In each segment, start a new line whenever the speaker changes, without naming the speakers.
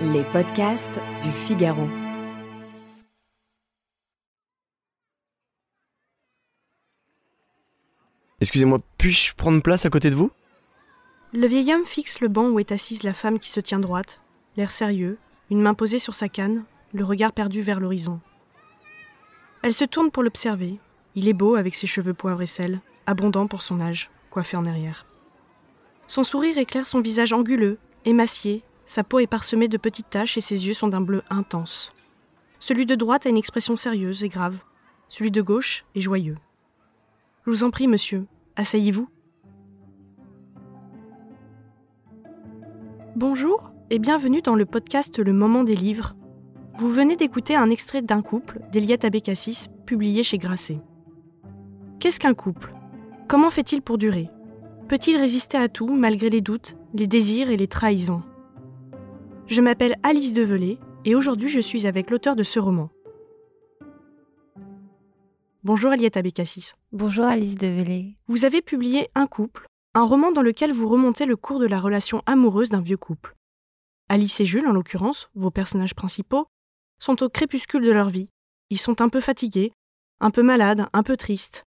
Les podcasts du Figaro.
Excusez-moi, puis-je prendre place à côté de vous?
Le vieil homme fixe le banc où est assise la femme qui se tient droite, l'air sérieux, une main posée sur sa canne, le regard perdu vers l'horizon. Elle se tourne pour l'observer. Il est beau avec ses cheveux poivre et sel, abondants pour son âge, coiffé en arrière. Son sourire éclaire son visage anguleux, émacié, sa peau est parsemée de petites taches et ses yeux sont d'un bleu intense. Celui de droite a une expression sérieuse et grave. Celui de gauche est joyeux. Je vous en prie, monsieur, asseyez-vous. Bonjour et bienvenue dans le podcast Le Moment des livres. Vous venez d'écouter un extrait d'un couple d'Eliette Abécassis, publié chez Grasset. Qu'est-ce qu'un couple? Comment fait-il pour durer? Peut-il résister à tout malgré les doutes, les désirs et les trahisons? Je m'appelle Alice Develay et aujourd'hui je suis avec l'auteur de ce roman. Bonjour Eliette Abécassis.
Bonjour Alice Develay.
Vous avez publié Un couple, un roman dans lequel vous remontez le cours de la relation amoureuse d'un vieux couple. Alice et Jules, en l'occurrence, vos personnages principaux, sont au crépuscule de leur vie. Ils sont un peu fatigués, un peu malades, un peu tristes.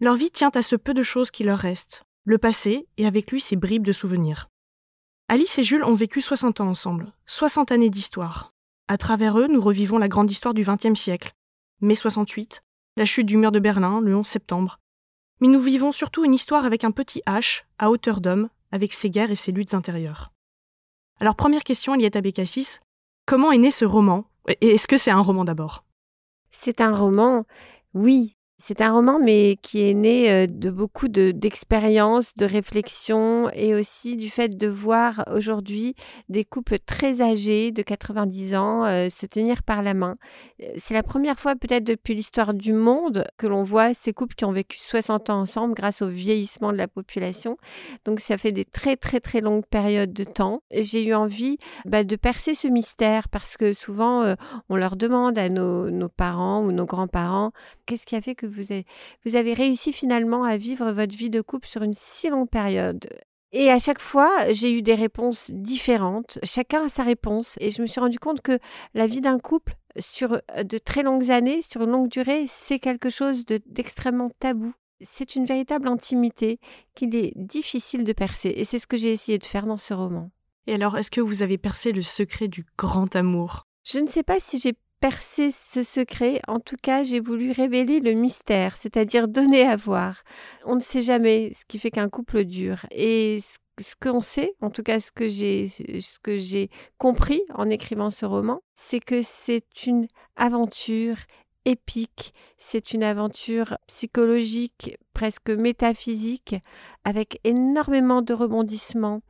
Leur vie tient à ce peu de choses qui leur restent, le passé et avec lui ses bribes de souvenirs. Alice et Jules ont vécu 60 ans ensemble, 60 années d'histoire. À travers eux, nous revivons la grande histoire du XXe siècle, mai 68, la chute du mur de Berlin le 11 septembre. Mais nous vivons surtout une histoire avec un petit H, à hauteur d'homme, avec ses guerres et ses luttes intérieures. Alors première question, Eliette Abécassis, comment est né ce roman? Et est-ce que c'est un roman d'abord?
C'est un roman, oui, c'est un roman, mais qui est né de beaucoup d'expériences, de, réflexions et aussi du fait de voir aujourd'hui des couples très âgés, de 90 ans, se tenir par la main. C'est la première fois peut-être depuis l'histoire du monde que l'on voit ces couples qui ont vécu 60 ans ensemble grâce au vieillissement de la population. Donc ça fait des très très très longues périodes de temps. J'ai eu envie bah, de percer ce mystère parce que souvent on leur demande à nos, nos parents ou nos grands-parents qu'est-ce qui a fait que vous avez, vous avez réussi finalement à vivre votre vie de couple sur une si longue période. Et à chaque fois, j'ai eu des réponses différentes. Chacun a sa réponse. Et je me suis rendu compte que la vie d'un couple sur de très longues années, sur une longue durée, c'est quelque chose d'extrêmement tabou. C'est une véritable intimité qu'il est difficile de percer. Et c'est ce que j'ai essayé de faire dans ce roman.
Et alors, est-ce que vous avez percé le secret du grand amour?
Je ne sais pas si j'ai percer ce secret, en tout cas, j'ai voulu révéler le mystère, c'est-à-dire donner à voir. On ne sait jamais ce qui fait qu'un couple dure. Et ce qu'on sait, en tout cas ce que j'ai compris en écrivant ce roman, c'est que c'est une aventure épique, c'est une aventure psychologique, presque métaphysique, avec énormément de rebondissements,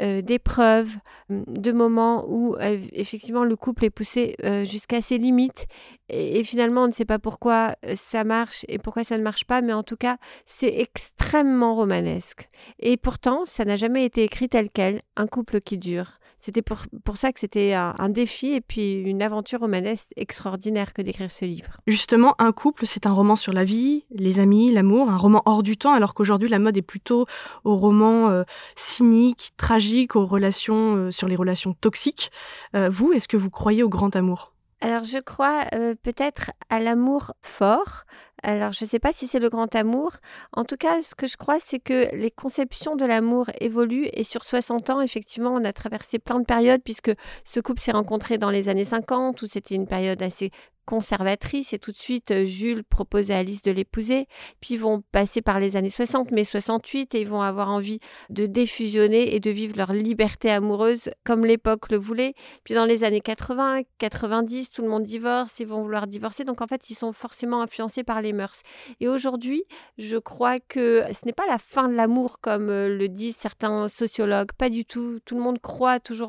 euh, d'épreuves, hum, de moments où euh, effectivement le couple est poussé euh, jusqu'à ses limites et, finalement on ne sait pas pourquoi ça marche et pourquoi ça ne marche pas, mais en tout cas c'est extrêmement romanesque. Et pourtant ça n'a jamais été écrit tel quel, un couple qui dure. C'était pour, ça que c'était un, défi et puis une aventure romanesque extraordinaire que d'écrire ce livre.
Justement, Un couple, c'est un roman sur la vie, les amis, l'amour, un roman hors du temps, alors qu'aujourd'hui la mode est plutôt au roman euh, cynique, tragique, aux relations, euh, sur les relations toxiques. Euh, vous, est-ce que vous croyez au grand amour?
Alors je crois peut-être à l'amour fort. Alors je ne sais pas si c'est le grand amour. En tout cas, ce que je crois, c'est que les conceptions de l'amour évoluent et sur 60 ans, effectivement, on a traversé plein de périodes puisque ce couple s'est rencontré dans les années 50 où c'était une période assez conservatrice et tout de suite euh, Jules propose à Alice de l'épouser. Puis ils vont passer par les années 60, mais 68 et ils vont avoir envie de défusionner et de vivre leur liberté amoureuse comme l'époque le voulait. Puis dans les années 80, 90, tout le monde divorce, ils vont vouloir divorcer. Donc en fait, ils sont forcément influencés par les mœurs. Et aujourd'hui, je crois que ce n'est pas la fin de l'amour comme euh, le disent certains sociologues, pas du tout. Tout le monde croit toujours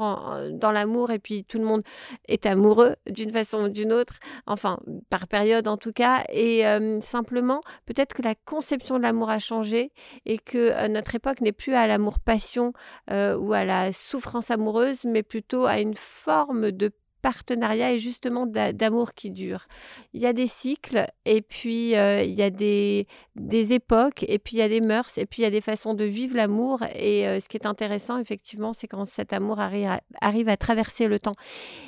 dans l'amour et puis tout le monde est amoureux d'une façon ou d'une autre enfin par période en tout cas, et simplement peut-être que la conception de l'amour a changé et que notre époque n'est plus à l'amour-passion ou à la souffrance amoureuse, mais plutôt à une forme de partenariat et justement d'amour qui dure. Il y a des cycles et puis euh, il y a des, des époques et puis il y a des mœurs et puis il y a des façons de vivre l'amour et euh, ce qui est intéressant effectivement c'est quand cet amour arrive à, arrive à traverser le temps.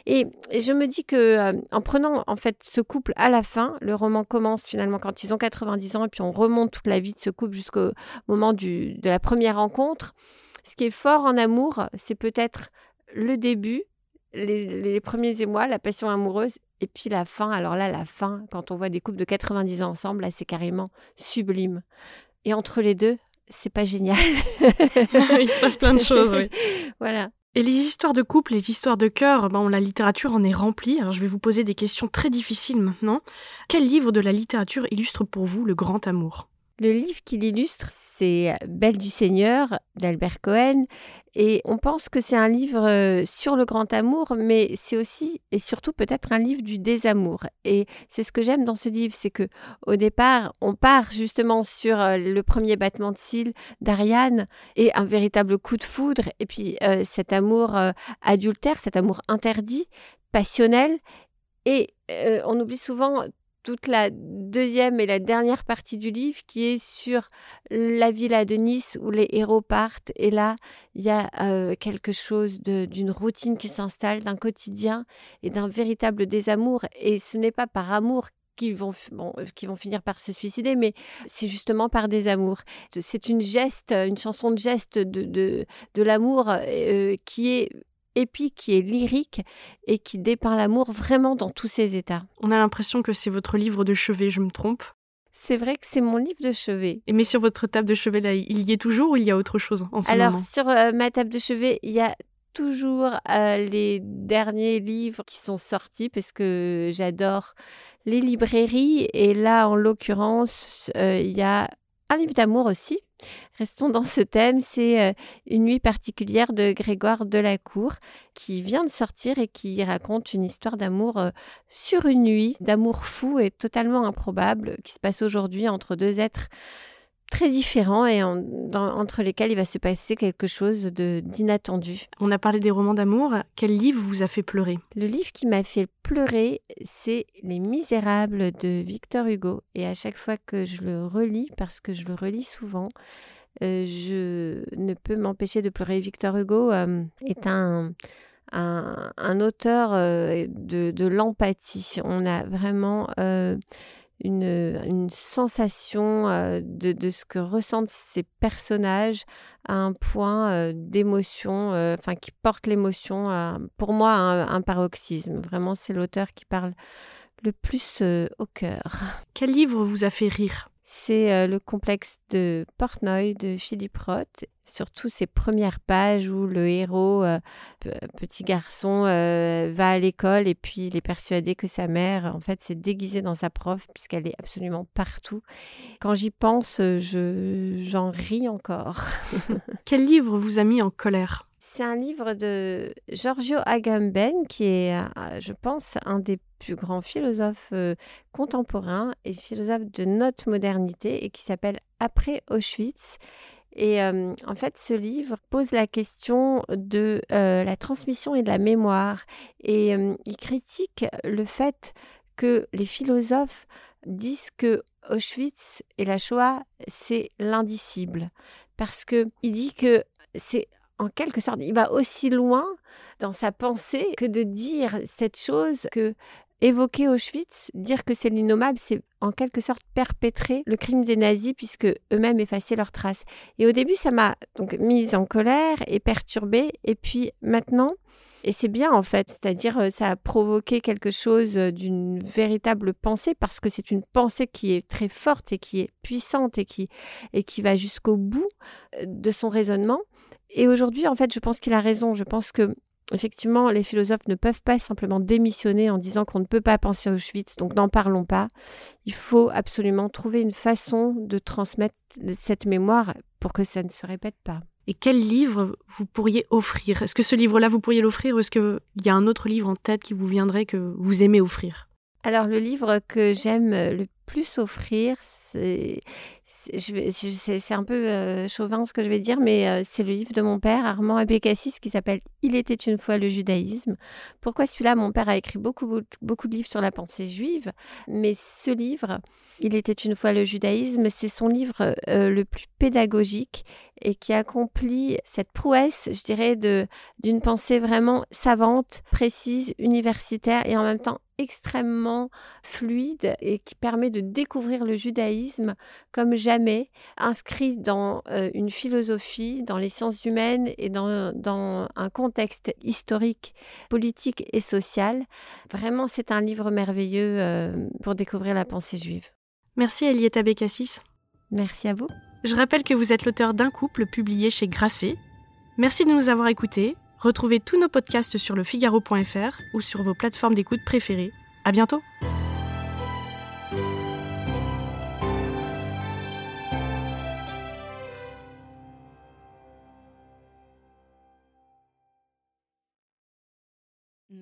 Et, je me dis que euh, en prenant en fait ce couple à la fin, le roman commence finalement quand ils ont 90 ans et puis on remonte toute la vie de ce couple jusqu'au moment du, de la première rencontre. Ce qui est fort en amour, c'est peut-être le début, les, premiers émois, la passion amoureuse, et puis la fin. Alors là, la fin, quand on voit des couples de 90 ans ensemble, là, c'est carrément sublime. Et entre les deux, c'est pas génial.
Il se passe plein de choses, oui.
voilà.
Et les histoires de couple, les histoires de cœur, ben, la littérature en est remplie. Alors je vais vous poser des questions très difficiles maintenant. Quel livre de la littérature illustre pour vous le grand amour?
Le livre qui l'illustre, c'est Belle du Seigneur d'Albert Cohen. Et on pense que c'est un livre euh, sur le grand amour, mais c'est aussi et surtout peut-être un livre du désamour. Et c'est ce que j'aime dans ce livre, c'est que au départ, on part justement sur euh, le premier battement de cils d'Ariane et un véritable coup de foudre, et puis euh, cet amour adultère, cet amour interdit, passionnel. Et on oublie souvent toute la deuxième et la dernière partie du livre qui est sur la villa de Nice où les héros partent. Et là, il y a euh, quelque chose d'une routine qui s'installe, d'un quotidien et d'un véritable désamour. Et ce n'est pas par amour qu'ils vont, euh, qui vont finir par se suicider, mais c'est justement par désamour. C'est une geste, une chanson de geste de, de, de l'amour euh, qui est épique, qui est lyrique et qui dépeint l'amour vraiment dans tous ses états.
On a l'impression que c'est votre livre de chevet, je me trompe
c'est vrai que c'est mon livre de chevet.
Et mais sur votre table de chevet, là, il y est toujours ou il y a autre chose en ce
Alors,
moment?
sur euh, ma table de chevet, il y a toujours euh, les derniers livres qui sont sortis parce que j'adore les librairies. Et là, en l'occurrence, euh, il y a un livre d'amour aussi. Restons dans ce thème, c'est euh, Une nuit particulière de Grégoire Delacour qui vient de sortir et qui raconte une histoire d'amour euh, sur une nuit, d'amour fou et totalement improbable qui se passe aujourd'hui entre deux êtres très différents et entre lesquels il va se passer quelque chose de d'inattendu.
On a parlé des romans d'amour. Quel livre vous a fait pleurer?
Le livre qui m'a fait pleurer, c'est Les Misérables de Victor Hugo. Et à chaque fois que je le relis, parce que je le relis souvent, euh, je ne peux m'empêcher de pleurer. Victor Hugo euh, est un, un, auteur euh, de, de l'empathie. On a vraiment une, sensation euh, de, ce que ressentent ces personnages à un point d'émotion, enfin qui porte l'émotion, pour moi, un, un paroxysme. Vraiment, c'est l'auteur qui parle le plus au cœur.
Quel livre vous a fait rire?
C'est euh, le complexe de Portnoy de Philippe Roth, surtout ses premières pages où le héros, euh, petit garçon, euh, va à l'école et puis il est persuadé que sa mère, en fait, s'est déguisée dans sa prof puisqu'elle est absolument partout. Quand j'y pense, je, j'en ris encore.
Quel livre vous a mis en colère?
C'est un livre de Giorgio Agamben, qui est, euh, je pense, un des plus grands philosophes euh, contemporains et philosophe de notre modernité, et qui s'appelle Après Auschwitz. Et euh, en fait, ce livre pose la question de la transmission et de la mémoire. Et il critique le fait que les philosophes disent que Auschwitz et la Shoah, c'est l'indicible. Parce qu'il dit que c'est en quelque sorte, il va aussi loin dans sa pensée que de dire cette chose que évoquer Auschwitz, dire que c'est l'innommable, c'est en quelque sorte perpétrer le crime des nazis puisque eux-mêmes effaçaient leurs traces. Et au début, ça m'a donc mise en colère et perturbée. Et puis maintenant, et c'est bien en fait, c'est-à-dire euh, ça a provoqué quelque chose euh, d'une véritable pensée parce que c'est une pensée qui est très forte et qui est puissante et qui, et qui va jusqu'au bout euh, de son raisonnement. Et aujourd'hui, en fait, je pense qu'il a raison. Je pense que effectivement, les philosophes ne peuvent pas simplement démissionner en disant qu'on ne peut pas penser à Auschwitz, donc n'en parlons pas. Il faut absolument trouver une façon de transmettre cette mémoire pour que ça ne se répète pas.
Et quel livre vous pourriez offrir? Est-ce que ce livre-là, vous pourriez l'offrir ou est-ce qu'il y a un autre livre en tête qui vous viendrait que vous aimez offrir?
Alors, le livre que j'aime le plus offrir, c'est un peu euh, chauvin ce que je vais dire, mais euh, c'est le livre de mon père, Armand Abécassis, qui s'appelle Il était une fois le judaïsme. Pourquoi celui-là? Mon père a écrit beaucoup, beaucoup de livres sur la pensée juive, mais ce livre, Il était une fois le judaïsme, c'est son livre euh, le plus pédagogique et qui accomplit cette prouesse, je dirais, d'une pensée vraiment savante, précise, universitaire et en même temps extrêmement fluide et qui permet de découvrir le judaïsme comme jamais, inscrit dans euh, une philosophie, dans les sciences humaines et dans, dans, un contexte historique, politique et social. Vraiment, c'est un livre merveilleux euh, pour découvrir la pensée juive.
Merci Elietta Bekassis.
Merci à vous.
Je rappelle que vous êtes l'auteur d'un couple publié chez Grasset. Merci de nous avoir écoutés. Retrouvez tous nos podcasts sur lefigaro.fr ou sur vos plateformes d'écoute préférées. À bientôt!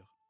mesure.